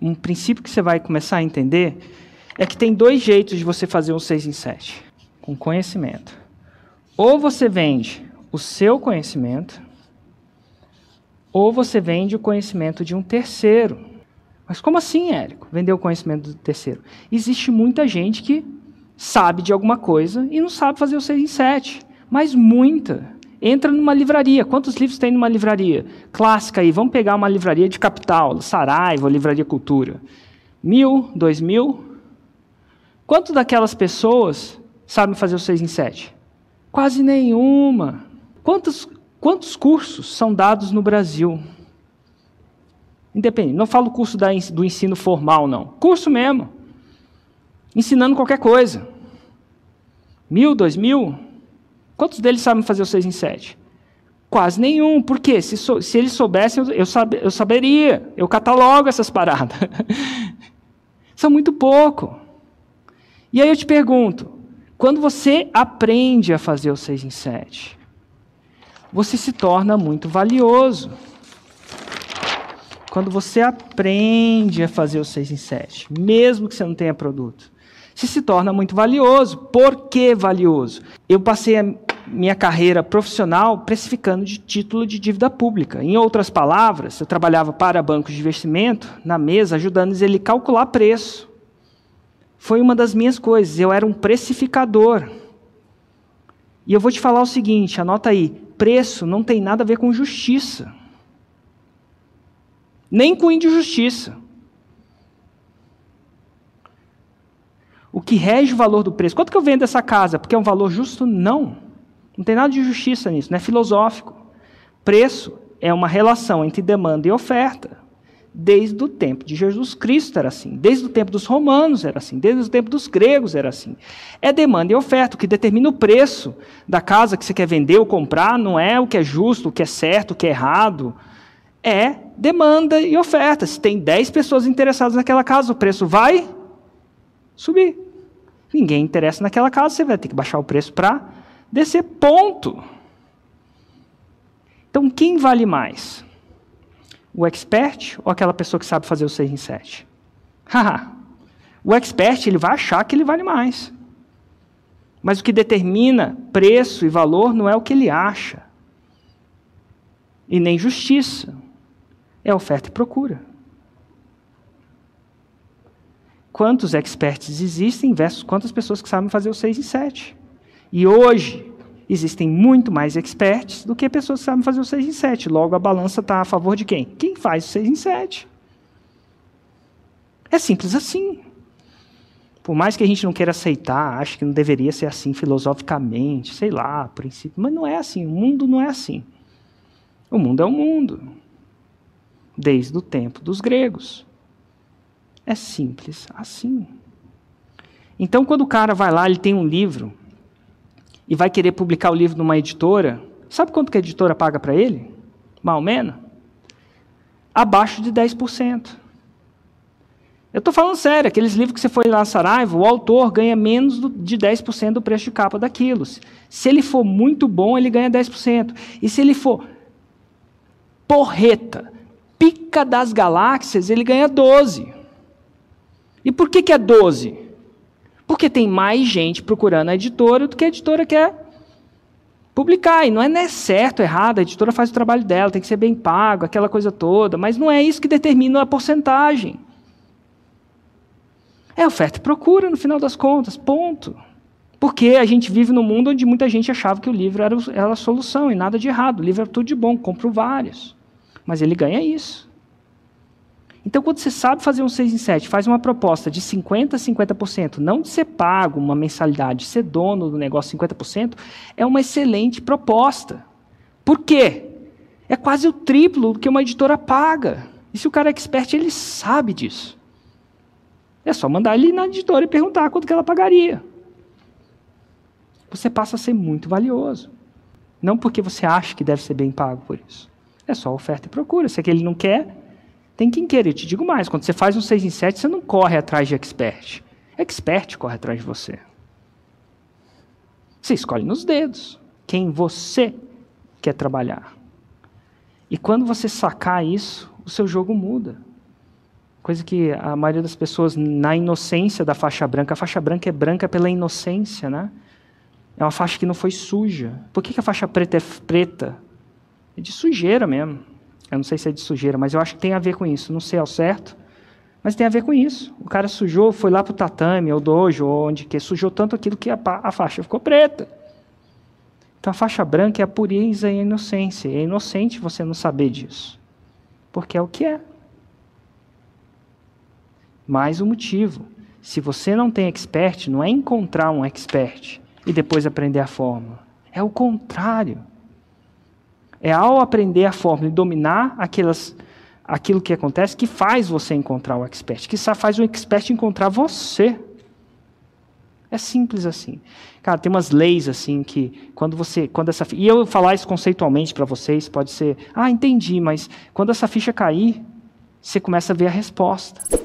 um princípio que você vai começar a entender é que tem dois jeitos de você fazer um 6 em 7 com conhecimento. Ou você vende o seu conhecimento, ou você vende o conhecimento de um terceiro. Mas como assim, Érico? Vender o conhecimento do terceiro? Existe muita gente que sabe de alguma coisa e não sabe fazer o 6 em 7. Mas muita. Entra numa livraria. Quantos livros tem numa livraria? Clássica aí. Vamos pegar uma livraria de capital, Saraiva, Livraria Cultura. Mil, dois mil. Quanto daquelas pessoas sabem fazer o 6 em 7? Quase nenhuma. Quantos, quantos cursos são dados no Brasil? Independente. Não falo curso da, do ensino formal, não. Curso mesmo. Ensinando qualquer coisa. Mil, dois mil. Quantos deles sabem fazer o 6 em 7? Quase nenhum. Por quê? Se, so, se eles soubessem, eu, sab, eu saberia. Eu catalogo essas paradas. São muito pouco. E aí eu te pergunto: quando você aprende a fazer o 6 em 7, você se torna muito valioso. Quando você aprende a fazer o 6 em 7, mesmo que você não tenha produto, você se torna muito valioso. Por que valioso? Eu passei a minha carreira profissional precificando de título de dívida pública. Em outras palavras, eu trabalhava para bancos de investimento, na mesa, ajudando ele a calcular preço. Foi uma das minhas coisas, eu era um precificador. E eu vou te falar o seguinte, anota aí, preço não tem nada a ver com justiça. Nem com injustiça. O que rege o valor do preço? Quanto que eu vendo essa casa? Porque é um valor justo? Não. Não tem nada de justiça nisso, não é filosófico. Preço é uma relação entre demanda e oferta. Desde o tempo de Jesus Cristo era assim, desde o tempo dos romanos era assim, desde o tempo dos gregos era assim. É demanda e oferta. O que determina o preço da casa que você quer vender ou comprar não é o que é justo, o que é certo, o que é errado. É demanda e oferta. Se tem 10 pessoas interessadas naquela casa, o preço vai subir. Ninguém interessa naquela casa, você vai ter que baixar o preço para descer. Ponto. Então, quem vale mais? O expert ou aquela pessoa que sabe fazer o 6 em 7? o expert ele vai achar que ele vale mais. Mas o que determina preço e valor não é o que ele acha. E nem justiça. É oferta e procura. Quantos experts existem versus quantas pessoas que sabem fazer o 6 em 7? E hoje, existem muito mais experts do que pessoas que sabem fazer o 6 em 7. Logo, a balança está a favor de quem? Quem faz o 6 em 7. É simples assim. Por mais que a gente não queira aceitar, acho que não deveria ser assim filosoficamente, sei lá, a princípio, mas não é assim. O mundo não é assim. O mundo é o mundo. Desde o tempo dos gregos. É simples assim. Então, quando o cara vai lá, ele tem um livro, e vai querer publicar o livro numa editora, sabe quanto que a editora paga para ele? Mal menos? Abaixo de 10%. Eu estou falando sério, aqueles livros que você foi lá na Saraiva, o autor ganha menos de 10% do preço de capa daquilo. Se ele for muito bom, ele ganha 10%. E se ele for porreta, pica das galáxias, ele ganha 12%. E por que, que é 12%? Porque tem mais gente procurando a editora do que a editora quer publicar. E não é, é certo, errado, a editora faz o trabalho dela, tem que ser bem pago, aquela coisa toda, mas não é isso que determina a porcentagem. É oferta e procura, no final das contas, ponto. Porque a gente vive num mundo onde muita gente achava que o livro era a solução e nada de errado. O livro é tudo de bom, compro vários. Mas ele ganha isso. Então, quando você sabe fazer um 6 em 7, faz uma proposta de 50% a 50%, não de ser pago uma mensalidade, de ser dono do negócio 50%, é uma excelente proposta. Por quê? É quase o triplo do que uma editora paga. E se o cara é expert, ele sabe disso. É só mandar ele na editora e perguntar quanto que ela pagaria. Você passa a ser muito valioso. Não porque você acha que deve ser bem pago por isso. É só oferta e procura. Se é que ele não quer, tem quem queira. Eu te digo mais: quando você faz um 6 em 7, você não corre atrás de expert. Expert corre atrás de você. Você escolhe nos dedos quem você quer trabalhar. E quando você sacar isso, o seu jogo muda. Coisa que a maioria das pessoas, na inocência da faixa branca, a faixa branca é branca pela inocência, né? É uma faixa que não foi suja. Por que a faixa preta é preta? É de sujeira mesmo. Eu não sei se é de sujeira, mas eu acho que tem a ver com isso. Não sei ao certo, mas tem a ver com isso. O cara sujou, foi lá para o tatame, ou dojo, ou onde que sujou tanto aquilo que a, a faixa ficou preta. Então a faixa branca é a pureza e a inocência. É inocente você não saber disso. Porque é o que é. Mais um motivo. Se você não tem expert, não é encontrar um expert e depois aprender a fórmula. É o contrário. É ao aprender a fórmula e dominar aquelas, aquilo que acontece que faz você encontrar o expert, que faz o expert encontrar você. É simples assim. Cara, tem umas leis assim que quando você, quando essa e eu falar isso conceitualmente para vocês pode ser, ah, entendi, mas quando essa ficha cair, você começa a ver a resposta.